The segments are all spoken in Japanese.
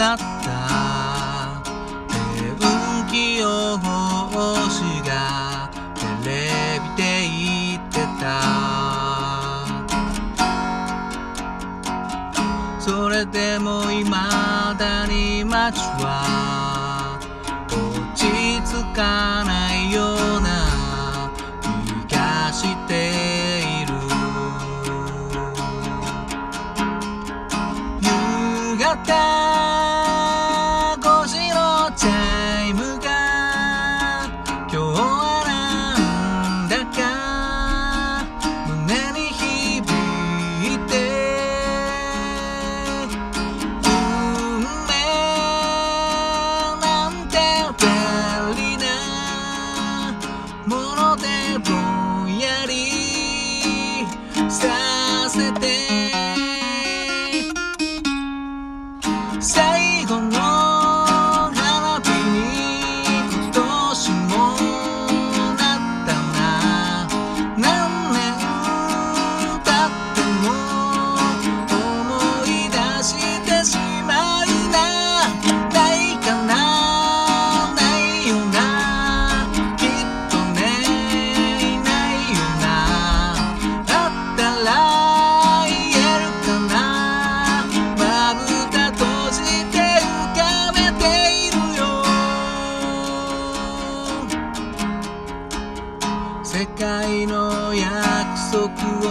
去った天気予報士がテレビで言ってた。それでも未だに街は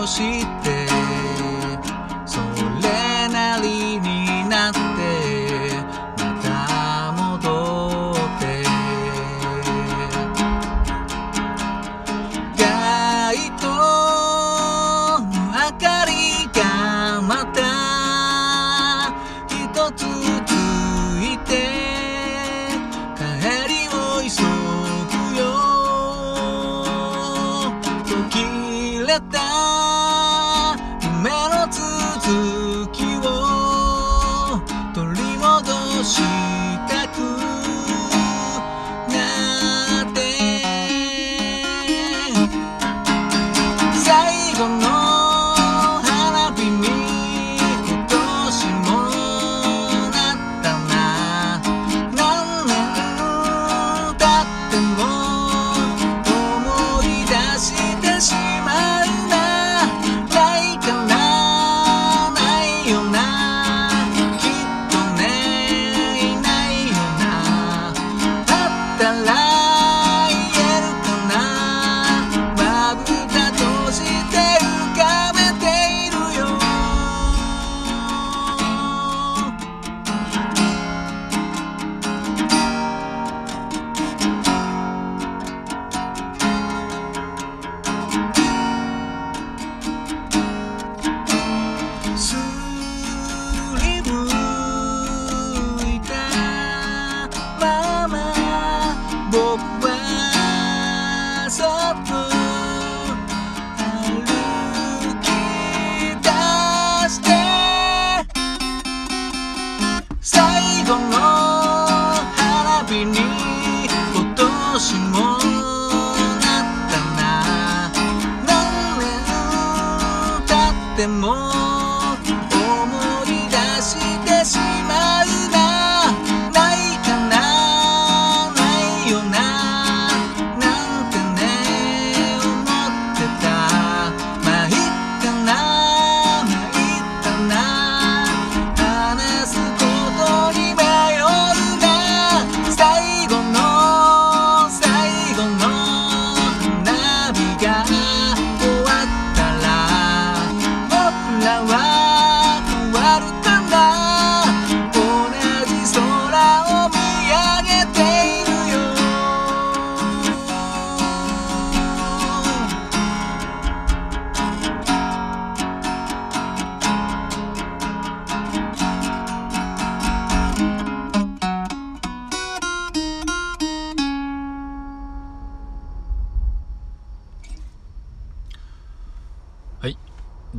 して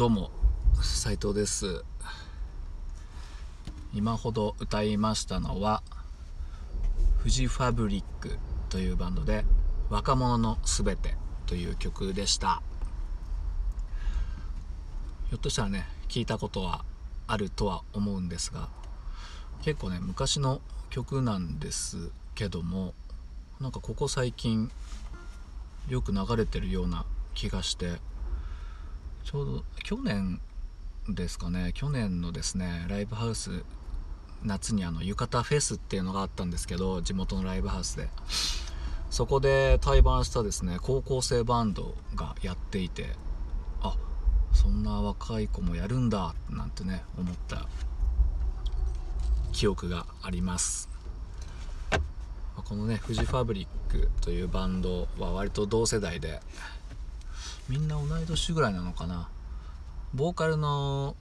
どうも斉藤です。今ほど歌いましたのはフジファブリックというバンドで「若者のすべて」という曲でした。ひょっとしたらね聞いたことはあるとは思うんですが結構ね昔の曲なんですけどもなんかここ最近よく流れてるような気がしてちょうど去年ですかね。去年のですねライブハウス夏にあの浴衣フェスっていうのがあったんですけど地元のライブハウスで。そこで対バンしたですね高校生バンドがやっていてあそんな若い子もやるんだなんてね思った記憶があります。このねフジファブリックというバンドは割と同世代でみんな同い年ぐらいなのかな。ボーカルの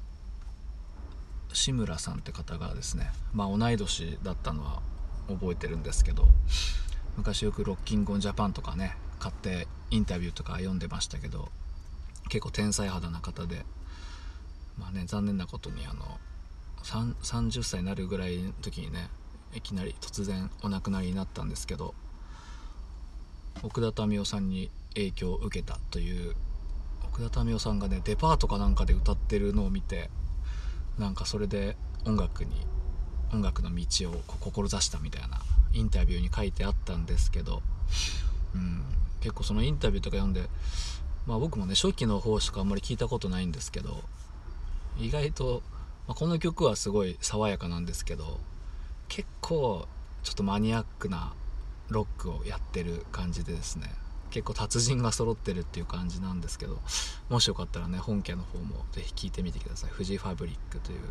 志村さんって方がですねまあ同い年だったのは覚えてるんですけど昔よく「ロッキング・オン・ジャパン」とかね買ってインタビューとか読んでましたけど結構天才肌な方でまあね残念なことにあの30歳になるぐらいの時にねいきなり突然お亡くなりになったんですけど奥田民生さんに影響を受けたという奥田民生さんがねデパートかなんかで歌ってるのを見てなんかそれで音楽に音楽の道を志したみたいなインタビューに書いてあったんですけど、うん、結構そのインタビューとか読んで、まあ、僕もね初期の方しかあんまり聞いたことないんですけど意外と、まあ、この曲はすごい爽やかなんですけど結構ちょっとマニアックなロックをやってる感じでですね結構達人が揃ってるっていう感じなんですけどもしよかったらね本家の方もぜひ聴いてみてください「フジファブリック」というね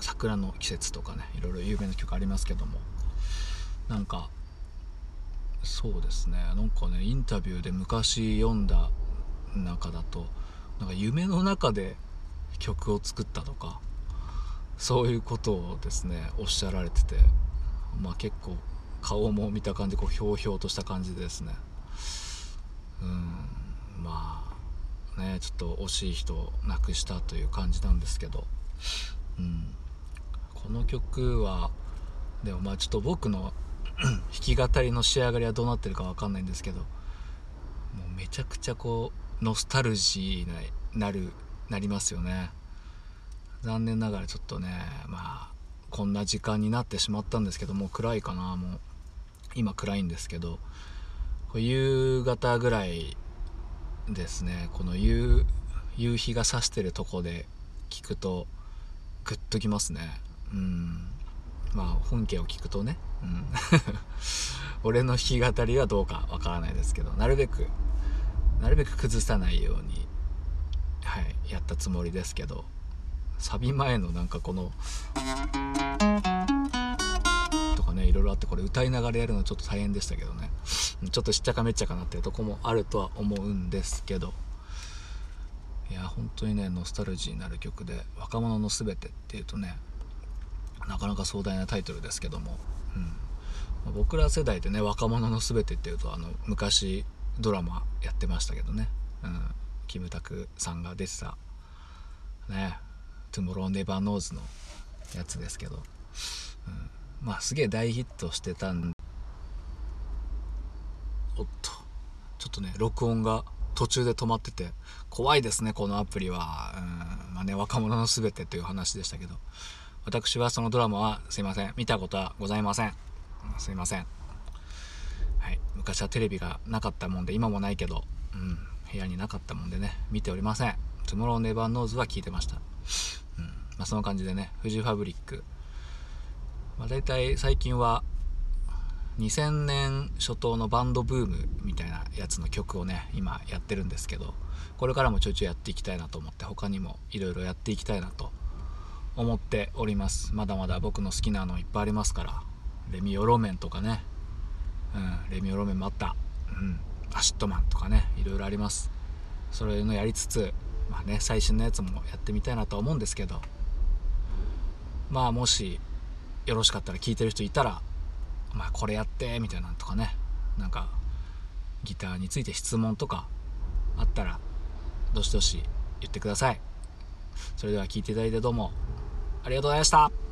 桜の季節とかねいろいろ有名な曲ありますけども。なんかそうですね。なんかねインタビューで昔読んだ中だとなんか夢の中で曲を作ったとかそういうことをですねおっしゃられててまあ結構顔も見た感じこうひょうひょうとした感じですね。うん。まあねちょっと惜しい人を亡くしたという感じなんですけど、うん、この曲はでもまあちょっと僕の 弾き語りの仕上がりはどうなってるか分かんないんですけどもうめちゃくちゃこうノスタルジーになるなりますよね。残念ながらちょっとねまあこんな時間になってしまったんですけどもう暗いかなもう。今暗いんですけど夕方ぐらいですねこの夕夕日が差してるとこで聞くとグッときますね。うん。まあ本家を聞くとね、うん、俺の弾き語りはどうかわからないですけどなるべくなるべく崩さないようにはいやったつもりですけどサビ前のなんかこのねいろいろあってこれ歌いながらやるのちょっと大変でしたけどね。ちょっとしっちゃかめっちゃかなってるとこもあるとは思うんですけど。いや本当にねノスタルジーになる曲で「若者のすべて」っていうとねなかなか壮大なタイトルですけども、うん、僕ら世代でね「若者のすべて」っていうとあの昔ドラマやってましたけどね、うん、キムタクさんが出てたね「Tomorrow never knows」のやつですけど、うん、まあすげえ大ヒットしてたんおっとちょっとね録音が途中で止まってて怖いですねこのアプリは。うんまあね若者の全てという話でしたけど。私はそのドラマはすいません見たことはございません。すいません。はい昔はテレビがなかったもんで今もないけどうん部屋になかったもんでね見ておりません「Tomorrow never knows」は聞いてました。うんまあその感じでねフジファブリックまあ、大体最近は2000年初頭のバンドブームみたいなやつの曲をね今やってるんですけどこれからもちょいちょいやっていきたいなと思って他にもいろいろやっていきたいなと思っております。まだまだ僕の好きなのいっぱいありますからレミオロメンとかね。うんレミオロメンもあった。うん ACIDMAN とかねいろいろあります。それのやりつつまあね最新のやつもやってみたいなとは思うんですけど。まあもしよろしかったら聞いてる人いたら「まあこれやって」みたいなのとかね。なんかギターについて質問とかあったらどしどし言ってください。それでは聴いていただいてどうもありがとうございました。